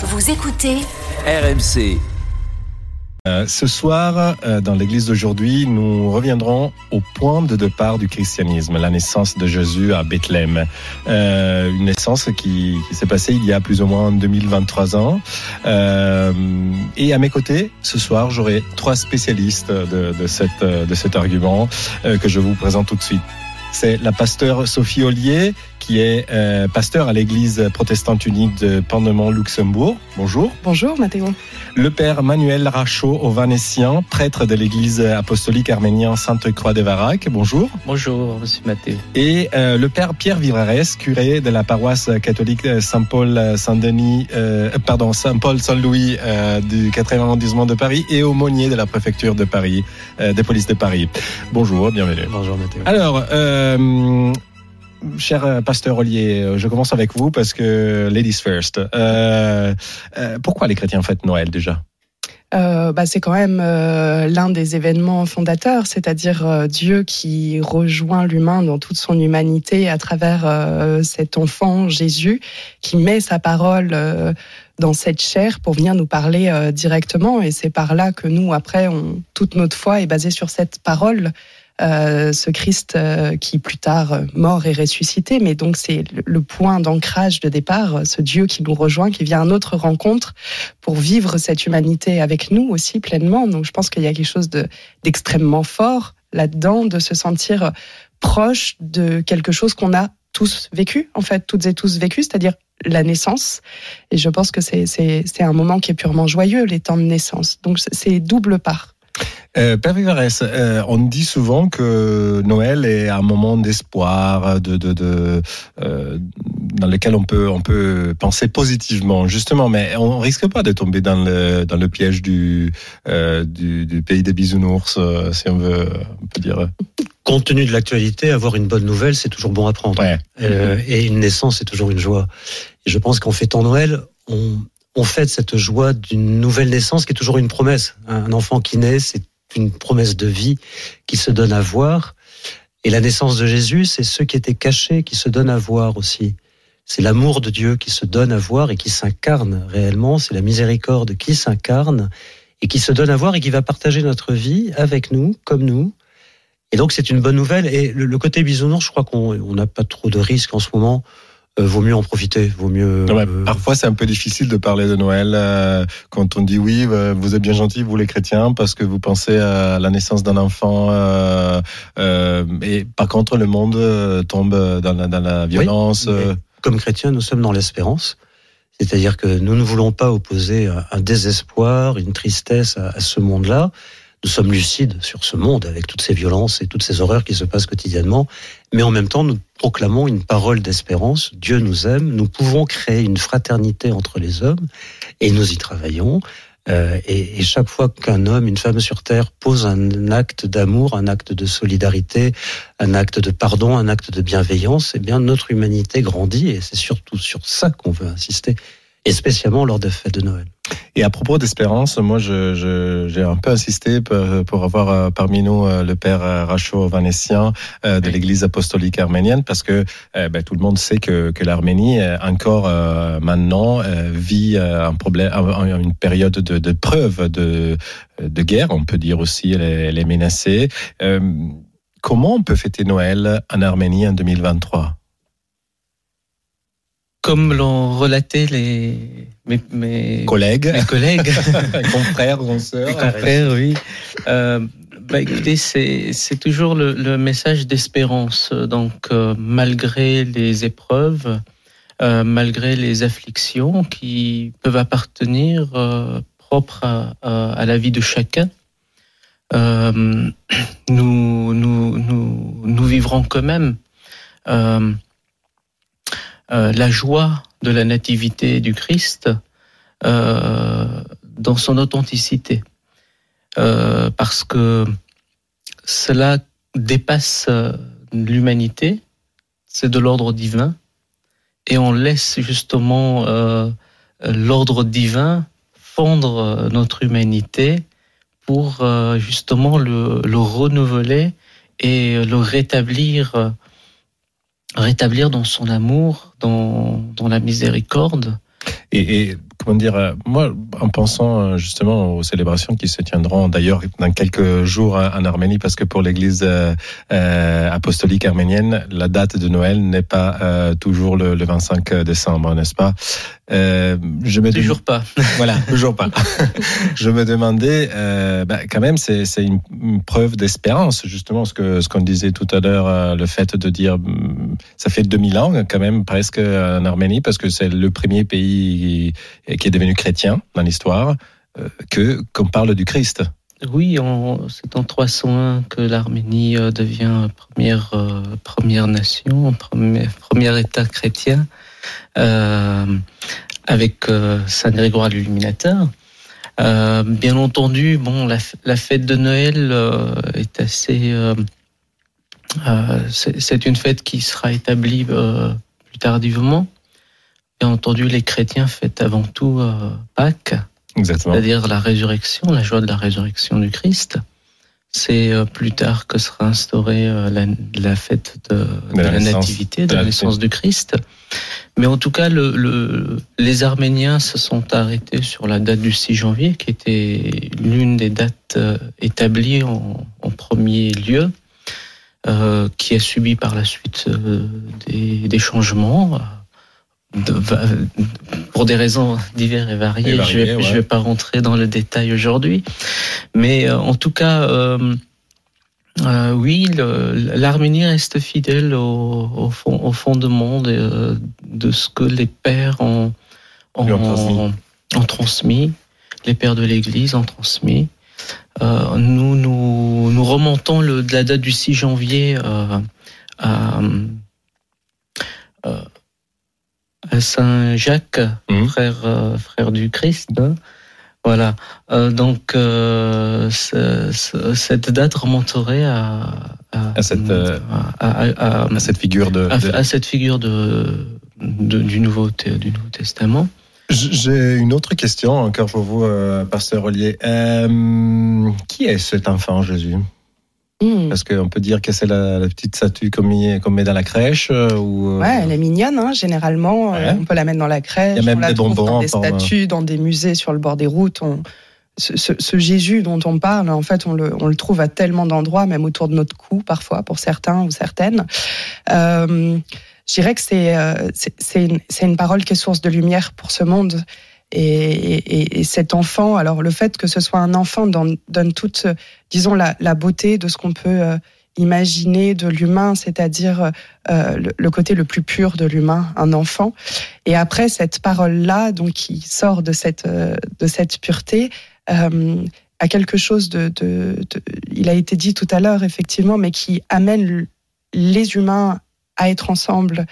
Vous écoutez RMC. Euh, ce soir, euh, dans l'église d'aujourd'hui, nous reviendrons au point de départ du christianisme, la naissance de Jésus à Bethléem. Euh, une naissance qui, qui s'est passée il y a plus ou moins 2023 ans. Euh, et à mes côtés, ce soir, j'aurai trois spécialistes de, de, cette, de cet argument euh, que je vous présente tout de suite. C'est la pasteur Sophie Ollier, qui est euh, pasteur à l'église protestante unique de Pandemont-Luxembourg. Bonjour. Bonjour Mathéo. Le père Manuel Rachaud, ovanessien, prêtre de l'église apostolique arménienne Sainte-Croix de Varac. Bonjour. Bonjour, monsieur Mathéo. Et euh, le père Pierre Vivarès, curé de la paroisse catholique Saint-Paul Saint-Denis, euh, pardon, Saint-Paul Saint-Louis euh, du 4e arrondissement de Paris et aumônier de la préfecture de Paris, euh, des polices de Paris. Bonjour, bienvenue. Bonjour Mathéo. Alors, euh, cher pasteur Ollier, je commence avec vous parce que ladies first. Euh, euh, pourquoi les chrétiens fêtent Noël déjà? Euh, bah, c'est quand même euh, l'un des événements fondateurs, c'est-à-dire euh, Dieu qui rejoint l'humain dans toute son humanité à travers euh, cet enfant Jésus, qui met sa parole euh, dans cette chair pour venir nous parler euh, directement. Et c'est par là que nous, après, toute notre foi est basée sur cette parole. Euh, ce Christ euh, qui plus tard euh, mort et ressuscité, mais donc c'est le, point d'ancrage de départ, ce Dieu qui nous rejoint, qui vient à notre rencontre pour vivre cette humanité avec nous aussi pleinement. Donc je pense qu'il y a quelque chose de- d'extrêmement fort là-dedans, de se sentir proche de quelque chose qu'on a tous vécu, en fait, toutes et tous vécu, c'est-à-dire la naissance. Et je pense que c'est- un moment qui est purement joyeux, les temps de naissance. Donc c'est double part. Euh, Père Vivarès, euh, on dit souvent que Noël est un moment d'espoir, de, de, de, euh, dans lequel on peut, on peut penser positivement, justement, mais on risque pas de tomber dans le, dans le piège du, du, du pays des bisounours, si on veut, on peut dire. compte tenu de l'actualité, avoir une bonne nouvelle, c'est toujours bon à prendre. Ouais. Et une naissance, c'est toujours une joie. Et je pense qu'en fêtant Noël, on, on fête cette joie d'une nouvelle naissance qui est toujours une promesse. Un enfant qui naît, c'est une promesse de vie qui se donne à voir. Et la naissance de Jésus, c'est ceux qui étaient cachés, qui se donnent à voir aussi. C'est l'amour de Dieu qui se donne à voir et qui s'incarne réellement. C'est la miséricorde qui s'incarne et qui se donne à voir et qui va partager notre vie avec nous, comme nous. Et donc c'est une bonne nouvelle. Et le, côté bisounours, je crois qu'on on n'a pas trop de risques en ce moment. Euh, vaut mieux en profiter. Vaut mieux. Euh, parfois, c'est un peu difficile de parler de Noël euh, quand on dit oui, vous êtes bien gentils, vous les chrétiens, parce que vous pensez à la naissance d'un enfant. Et par contre, le monde tombe dans la, dans la violence. comme chrétiens, nous sommes dans l'espérance. C'est-à-dire que nous ne voulons pas opposer un, un désespoir, une tristesse à, à ce monde-là. Nous sommes lucides sur ce monde avec toutes ces violences et toutes ces horreurs qui se passent quotidiennement. Mais en même temps, nous proclamons une parole d'espérance. Dieu nous aime. Nous pouvons créer une fraternité entre les hommes et nous y travaillons. Euh, et, et chaque fois qu'un homme, une femme sur terre pose un acte d'amour, un acte de solidarité, un acte de pardon, un acte de bienveillance, eh bien notre humanité grandit et c'est surtout sur ça qu'on veut insister, et spécialement lors des fêtes de Noël. Et à propos d'espérance, moi, je, je, j'ai un peu insisté pour, pour avoir euh, parmi nous euh, le père euh, Rachaud Vanessien de l'Église apostolique arménienne, parce que ben, tout le monde sait que, que l'Arménie, encore euh, maintenant, vit un problème, un- une période de, de preuve de, de guerre. On peut dire aussi, elle est, elle est menacée. Euh, comment on peut fêter Noël en Arménie en 2023 Comme l'ont relaté les, mes, mes, Collègues, mes collègues, confrères, consoeurs. mes confrères, oui. Euh, bah, écoutez, c'est c'est toujours le, le message d'espérance. Donc, euh, malgré les épreuves, euh, malgré les afflictions qui peuvent appartenir euh, propres à, à, à la vie de chacun, nous, nous, nous, nous vivrons quand même euh, la joie de la nativité du Christ euh, dans son authenticité. Euh, parce que cela dépasse euh, l'humanité, c'est de l'ordre divin, et on laisse justement euh, l'ordre divin fondre notre humanité pour justement le, le renouveler et le rétablir, rétablir dans son amour, dans, dans la miséricorde. Comment dire, euh, moi, en pensant euh, justement aux célébrations qui se tiendront d'ailleurs dans quelques jours en Arménie, parce que pour l'Église euh, apostolique arménienne, la date de Noël n'est pas euh, toujours le, le, 25 décembre, n'est-ce pas? Euh, je me Toujours pas. Voilà, toujours pas. je me demandais, euh, bah, quand même, c'est une, une, preuve d'espérance, justement, ce que ce qu'on disait tout à l'heure, le fait de dire, mm, ça fait 2000 ans quand même presque en Arménie, parce que c'est le premier pays qui est devenu chrétien dans l'histoire, euh, que qu'on parle du Christ. Oui, c'est en 301 que l'Arménie euh, devient première, euh, première nation, premier, premier État chrétien, avec Saint Grégoire l'Illuminateur. bien entendu, bon, la, fête de Noël est assez. c'est une fête qui sera établie plus tardivement. Bien entendu, les chrétiens fêtent avant tout euh, Pâques, c'est-à-dire la résurrection, la joie de la résurrection du Christ. C'est euh, plus tard que sera instaurée euh, la, fête de, la, nativité, de, la naissance du Christ. Mais en tout cas, le, les Arméniens se sont arrêtés sur la date du 6 janvier, qui était l'une des dates établies en, premier lieu, qui a subi par la suite des, des changements pour des raisons diverses et variées. je ne vais, pas rentrer dans le détail aujourd'hui. Mais euh, en tout cas, euh, euh, oui, l'Arménie reste fidèle au, au, fond, au fondement de, de, ce que les pères ont, ont, ont, transmis. les pères de l'Église ont transmis. nous, nous, nous remontons le, de la date du 6 janvier à Saint Jacques, mmh. frère, euh, frère du Christ. Hein. Voilà. Euh, donc euh, cette date remonterait à, à, cette, à, cette figure de, à, cette figure de, du nouveau du Nouveau Testament. J'ai une autre question encore pour vous, pasteur Ollier. qui est cet enfant Jésus? Hmm. Parce qu'on peut dire que c'est la, petite statue qu'on met, met, dans la crèche euh, ou euh, Ouais, elle est mignonne, hein, généralement. Euh, on peut la mettre dans la crèche. Il y a même on des bonbons. Dans des statues, dans des musées sur le bord des routes. On... Ce, ce, Jésus dont on parle, en fait, on le, on le trouve à tellement d'endroits, même autour de notre cou, parfois, pour certains ou certaines. Euh, je dirais que c'est c'est une, une parole qui est source de lumière pour ce monde. Et, et, cet enfant, alors le fait que ce soit un enfant donne, toute, disons, la, beauté de ce qu'on peut euh, imaginer de l'humain, c'est-à-dire euh, le, côté le plus pur de l'humain, un enfant. Et après cette parole-là, donc qui sort de cette euh, pureté. A quelque chose de, il a été dit tout à l'heure effectivement, mais qui amène les humains à être ensemble,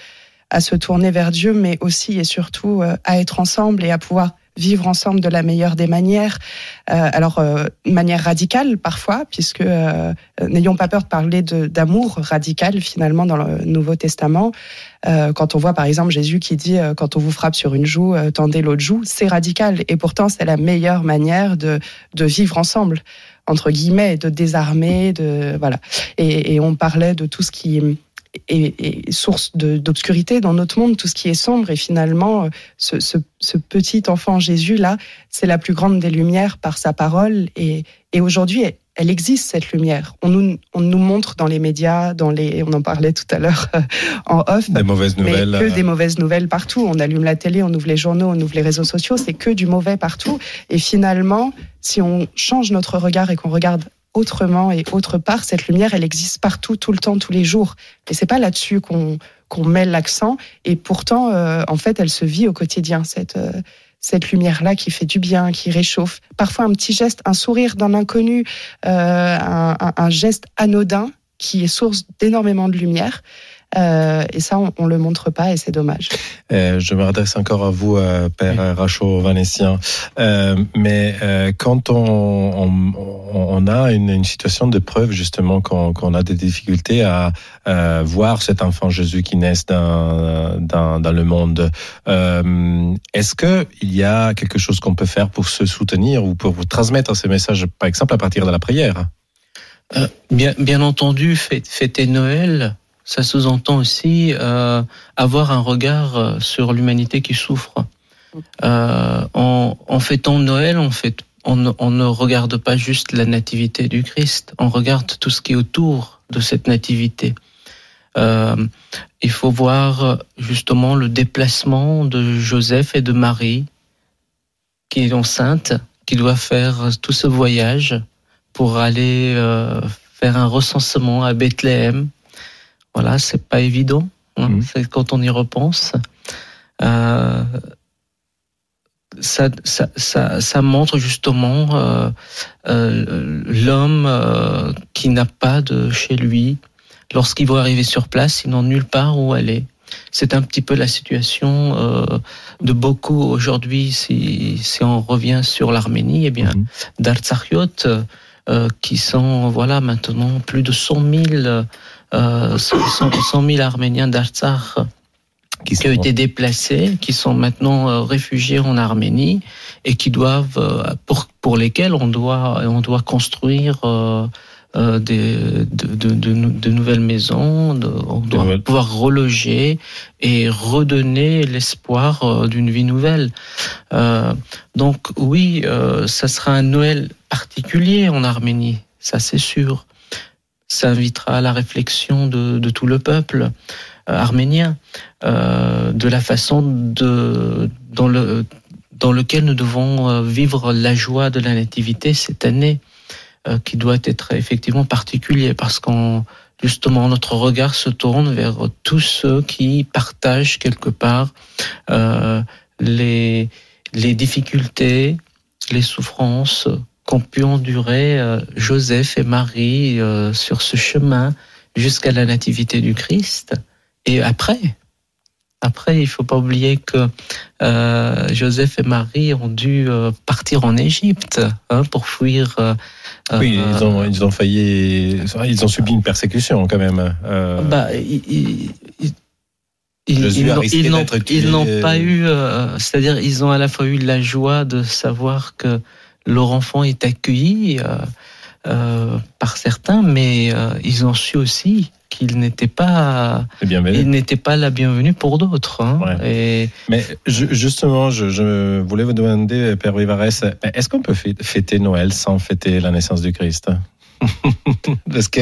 à se tourner vers Dieu, mais aussi et surtout euh, à être ensemble et à pouvoir vivre ensemble de la meilleure des manières. Euh, alors, euh, manière radicale parfois, puisque euh, n'ayons pas peur de parler d'amour radical finalement dans le Nouveau Testament. Euh, quand on voit par exemple Jésus qui dit quand on vous frappe sur une joue, tendez l'autre joue, c'est radical. Et pourtant, c'est la meilleure manière de, de vivre ensemble entre guillemets, de désarmer, de voilà. Et, et on parlait de tout ce qui est, source d'obscurité dans notre monde, tout ce qui est sombre. Et finalement, euh, ce, ce, ce petit enfant Jésus-là, c'est la plus grande des lumières par sa parole. Et, et aujourd'hui, elle existe cette lumière. On nous, on nous montre dans les médias, dans les, on en parlait tout à l'heure en off. Des mauvaises nouvelles. Mais que des mauvaises nouvelles partout. On allume la télé, on ouvre les journaux, on ouvre les réseaux sociaux. C'est que du mauvais partout. Et finalement, si on change notre regard et qu'on regarde autrement et autre part. Cette lumière, elle existe partout, tout le temps, tous les jours. Et c'est pas là-dessus qu'on qu'on met l'accent. Et pourtant, euh, en fait, elle se vit au quotidien, cette, euh, cette lumière-là qui fait du bien, qui réchauffe. Parfois, un petit geste, un sourire d'un inconnu, euh, un, geste anodin qui est source d'énormément de lumière. Euh, et ça, on, on le montre pas et c'est dommage. Euh, je me redresse encore à vous, euh, Père Rachot Vanessien. Euh, mais euh, quand on, on, on, a une, une, situation de preuve, justement, quand, quand on a des difficultés à voir cet enfant Jésus qui naît dans, dans, dans le monde, est-ce que il y a quelque chose qu'on peut faire pour se soutenir ou pour vous transmettre ces messages, par exemple, à partir de la prière? Bien, bien entendu, fêter Noël ça sous-entend aussi euh, avoir un regard euh, sur l'humanité qui souffre. Euh, en, en fêtant Noël, on, fait, on, on ne regarde pas juste la nativité du Christ, on regarde tout ce qui est autour de cette nativité. Euh, il faut voir justement le déplacement de Joseph et de Marie, qui est enceinte, qui doit faire tout ce voyage pour aller euh, faire un recensement à Bethléem. Voilà, c'est pas évident. hein, Mhm. c'est quand on y repense. Euh, ça, ça, ça, ça montre justement euh, euh, l'homme qui n'a pas de chez lui. Lorsqu'il va arriver sur place, il n'a nulle part où aller. C'est un petit peu la situation euh, de beaucoup aujourd'hui. Si, si on revient sur l'Arménie, eh bien, d'Artsakhiot, euh, qui sont voilà maintenant plus de 100 000, euh, 100, 100 000 Arméniens d'Artsakh Qui qui ont été déplacés, qui sont maintenant euh, réfugiés en Arménie et qui doivent, euh, pour, pour lesquels on doit, on doit construire euh, euh, des, de, de, de, nou- de nouvelles maisons, on doit nouvelles- pouvoir reloger et redonner l'espoir euh, d'une vie nouvelle. Euh, donc oui, euh, ça sera un Noël particulier en Arménie, ça c'est sûr. Ça invitera à la réflexion de, de tout le peuple euh, arménien euh, de la façon de, dans, le, dans lequel nous devons euh, vivre la joie de la nativité cette année, euh, qui doit être effectivement particulier parce qu'on justement notre regard se tourne vers tous ceux qui partagent quelque part euh, les, les difficultés, les souffrances qu'ont pu endurer euh, Joseph et Marie euh, sur ce chemin jusqu'à la nativité du Christ. Et après, après, il faut pas oublier que euh, Joseph et Marie ont dû euh, partir en Égypte hein, pour fuir. euh, Oui, ils ont, ils ont failli, ils ont subi une persécution quand même. Bah, ils, ils- n'ont- pas eu, c'est-à-dire ils ont à la fois eu la joie de savoir que leur enfant est accueilli euh, euh, par certains, mais euh, ils ont su aussi qu'il n'était pas, c'est bien il n'était pas la bienvenue pour d'autres. hein. Ouais. Et Mais ju- justement, je, je voulais vous demander, Père Vivares, est-ce qu'on peut fê- fêter Noël sans fêter la naissance du Christ? Parce que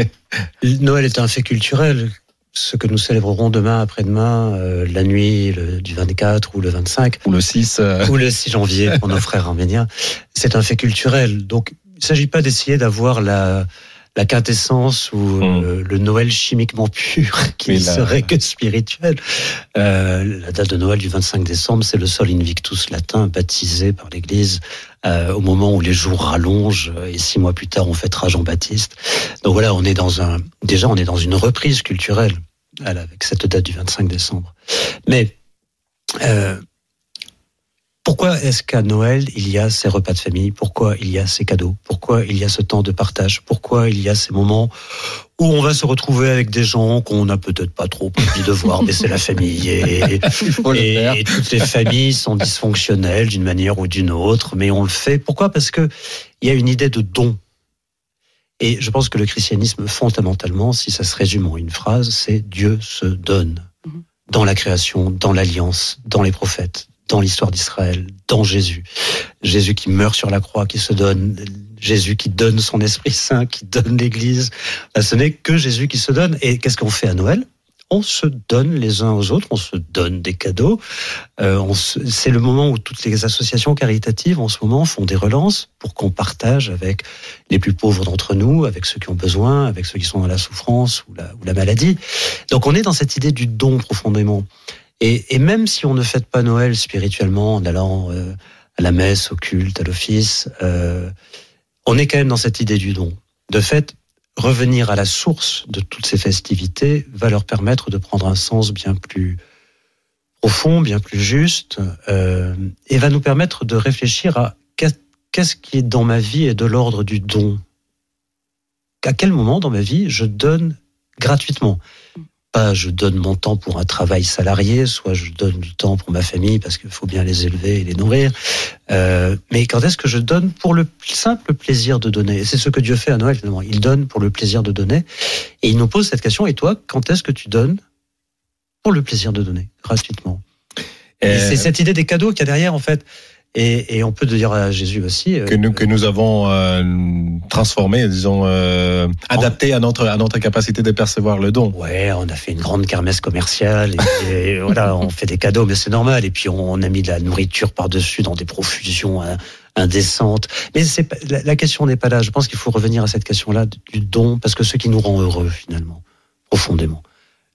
Noël est un fait culturel. Ce que nous célébrerons demain, après-demain, euh, la nuit le- du 24 ou le 25, ou le 6, euh, ou le 6 janvier pour nos frères arméniens, c'est un fait culturel. Donc, il ne s'agit pas d'essayer d'avoir la, la quintessence ou Mm. euh, le Noël chimiquement pur qui ne serait que spirituel. Euh, la date de Noël du 25 décembre, c'est le Sol Invictus latin baptisé par l'Église euh, au moment où les jours rallongent et six mois plus tard on fêtera Jean-Baptiste. Donc voilà, on est dans un déjà on est dans une reprise culturelle voilà, avec cette date du 25 décembre. Mais euh, pourquoi est-ce qu'à Noël, il y a ces repas de famille? Pourquoi il y a ces cadeaux? Pourquoi il y a ce temps de partage? Pourquoi il y a ces moments où on va se retrouver avec des gens qu'on n'a peut-être pas trop envie de voir, mais c'est la famille. Et, le et, toutes les familles sont dysfonctionnelles d'une manière ou d'une autre, mais on le fait. Pourquoi? Parce que il y a une idée de don. Et je pense que le christianisme, fondamentalement, si ça se résume en une phrase, c'est Dieu se donne Mhm. dans la création, dans l'alliance, dans les prophètes, dans l'histoire d'Israël, dans Jésus. Jésus qui meurt sur la croix, qui se donne, Jésus qui donne son Esprit Saint, qui donne l'Église. Ce n'est que Jésus qui se donne. Et qu'est-ce qu'on fait à Noël? On se donne les uns aux autres, on se donne des cadeaux. Euh, c'est le moment où toutes les associations caritatives en ce moment font des relances pour qu'on partage avec les plus pauvres d'entre nous, avec ceux qui ont besoin, avec ceux qui sont dans la souffrance ou la maladie. Donc on est dans cette idée du don profondément. Et, même si on ne fête pas Noël spirituellement en allant euh, à la messe, au culte, à l'office, euh, on est quand même dans cette idée du don. De fait, revenir à la source de toutes ces festivités va leur permettre de prendre un sens bien plus profond, bien plus juste, euh, et va nous permettre de réfléchir à qu'est- qu'est-ce qui est dans ma vie et de l'ordre du don. À quel moment dans ma vie je donne gratuitement? Pas je donne mon temps pour un travail salarié, soit je donne du temps pour ma famille parce qu'il faut bien les élever et les nourrir. Euh, mais quand est-ce que je donne pour le simple plaisir de donner? C'est ce que Dieu fait à Noël finalement. Il donne pour le plaisir de donner. Et il nous pose cette question. Et toi, quand est-ce que tu donnes pour le plaisir de donner gratuitement? Et c'est cette idée des cadeaux qu'il y a derrière, en fait. Et, et, on peut dire à Jésus aussi que nous que nous avons euh, transformé, disons, euh, adapté à notre à notre capacité de percevoir le don. Ouais, on a fait une grande kermesse commerciale. Et, voilà, on fait des cadeaux, mais c'est normal. Et puis on, a mis de la nourriture par dessus dans des profusions hein, indécentes. Mais c'est la, la question n'est pas là. Je pense qu'il faut revenir à cette question-là du don, parce que ce qui nous rend heureux finalement, profondément,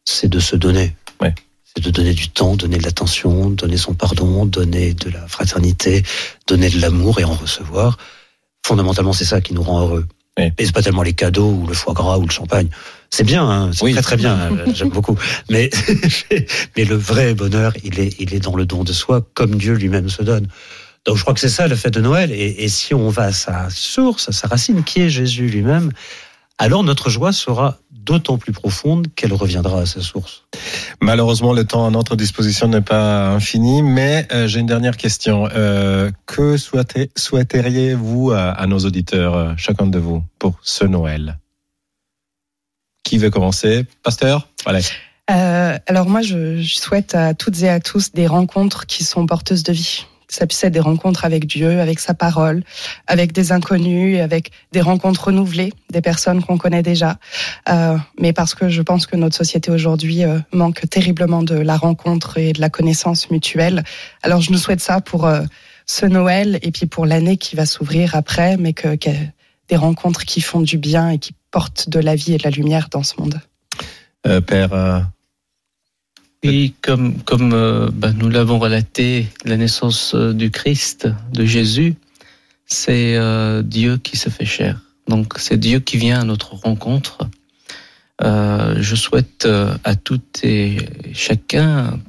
c'est de se donner. Ouais c'est de donner du temps, donner de l'attention, donner son pardon, donner de la fraternité, donner de l'amour et en recevoir. Fondamentalement, c'est ça qui nous rend heureux. Oui. Et c'est pas tellement les cadeaux ou le foie gras ou le champagne. C'est bien, hein, c'est Oui. très très bien, euh, j'aime beaucoup. Mais, mais le vrai bonheur, il est, il est dans le don de soi, comme Dieu lui-même se donne. Donc je crois que c'est ça le fait de Noël. Et, et si on va à sa source, à sa racine, qui est Jésus lui-même, alors notre joie sera d'autant plus profonde qu'elle reviendra à sa source. Malheureusement, le temps à notre disposition n'est pas infini, mais euh, j'ai une dernière question. Euh, que souhaiteriez-vous à, à nos auditeurs, euh, chacun de vous, pour ce Noël? Qui veut commencer? Pasteur? Allez. Euh, alors moi, je, je souhaite à toutes et à tous des rencontres qui sont porteuses de vie. Ça puisse être des rencontres avec Dieu, avec sa parole, avec des inconnus, avec des rencontres renouvelées, des personnes qu'on connaît déjà. Euh, mais parce que je pense que notre société aujourd'hui euh, manque terriblement de la rencontre et de la connaissance mutuelle. Alors je nous souhaite ça pour euh, ce Noël et puis pour l'année qui va s'ouvrir après, mais que, que des rencontres qui font du bien et qui portent de la vie et de la lumière dans ce monde. Euh, Père, euh, Oui, comme, comme euh, bah, nous l'avons relaté, la naissance euh, du Christ, de Jésus, c'est euh, Dieu qui se fait chair. Donc c'est Dieu qui vient à notre rencontre. Euh, je souhaite euh, à toutes et chacun,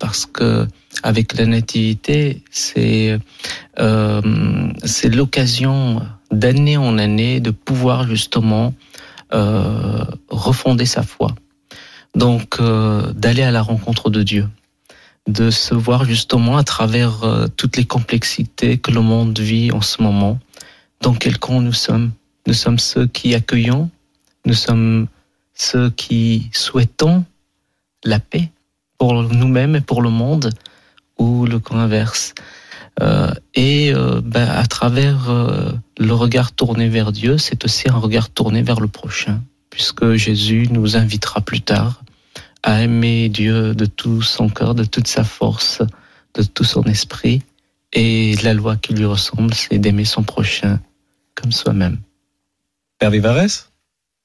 parce que avec la nativité, c'est c'est l'occasion d'année en année de pouvoir justement refonder sa foi. Donc euh, d'aller à la rencontre de Dieu, de se voir justement à travers euh, toutes les complexités que le monde vit en ce moment, dans quel camp nous sommes? Nous sommes ceux qui accueillons, nous sommes ceux qui souhaitons la paix pour nous-mêmes et pour le monde, ou le camp inverse. Euh, et ben, à travers le regard tourné vers Dieu, c'est aussi un regard tourné vers le prochain, puisque Jésus nous invitera plus tard à aimer Dieu de tout son cœur, de toute sa force, de tout son esprit. Et la loi qui lui ressemble, c'est d'aimer son prochain comme soi-même. Père Vivares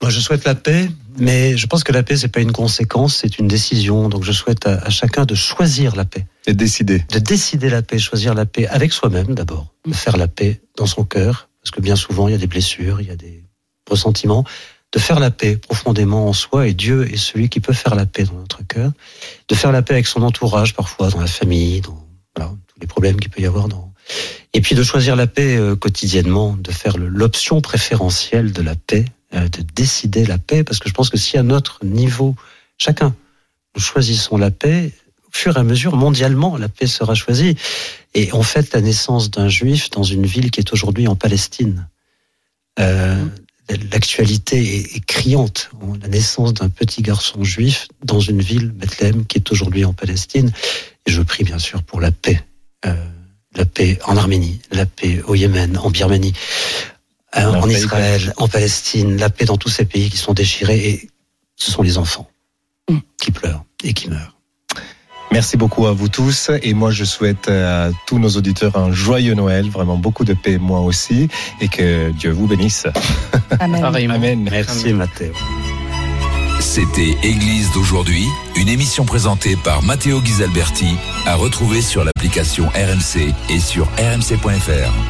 Moi, je souhaite la paix, mais je pense que la paix, c'est pas une conséquence, c'est une décision. Donc, je souhaite à, à chacun de choisir la paix, Et décidé. de décider la paix, choisir la paix avec soi-même d'abord, de faire la paix dans son cœur, parce que bien souvent, il y a des blessures, il y a des ressentiments, de faire la paix profondément en soi, et Dieu est celui qui peut faire la paix dans notre cœur, de faire la paix avec son entourage, parfois dans la famille, dans voilà, tous les problèmes qu'il peut y avoir dans... Et puis de choisir la paix euh, quotidiennement, de faire l'option préférentielle de la paix, euh, de décider la paix, parce que je pense que si à notre niveau, chacun, nous choisissons la paix, au fur et à mesure, mondialement, la paix sera choisie. Et on fête la naissance d'un juif dans une ville qui est aujourd'hui en Palestine. Euh, L'actualité est, est criante. La naissance d'un petit garçon juif dans une ville, Bethléem, qui est aujourd'hui en Palestine. Et je prie bien sûr pour la paix. Euh, la paix en Arménie, la paix au Yémen, en Birmanie, euh, en Israël, en Palestine, la paix dans tous ces pays qui sont déchirés. Et ce sont les enfants Mm. qui pleurent et qui meurent. Merci beaucoup à vous tous et moi je souhaite à tous nos auditeurs un joyeux Noël, vraiment beaucoup de paix moi aussi et que Dieu vous bénisse. Amen. Merci Mathéo. C'était Église d'aujourd'hui, une émission présentée par Matteo Ghisalberti, à retrouver sur l'application RMC et sur rmc.fr.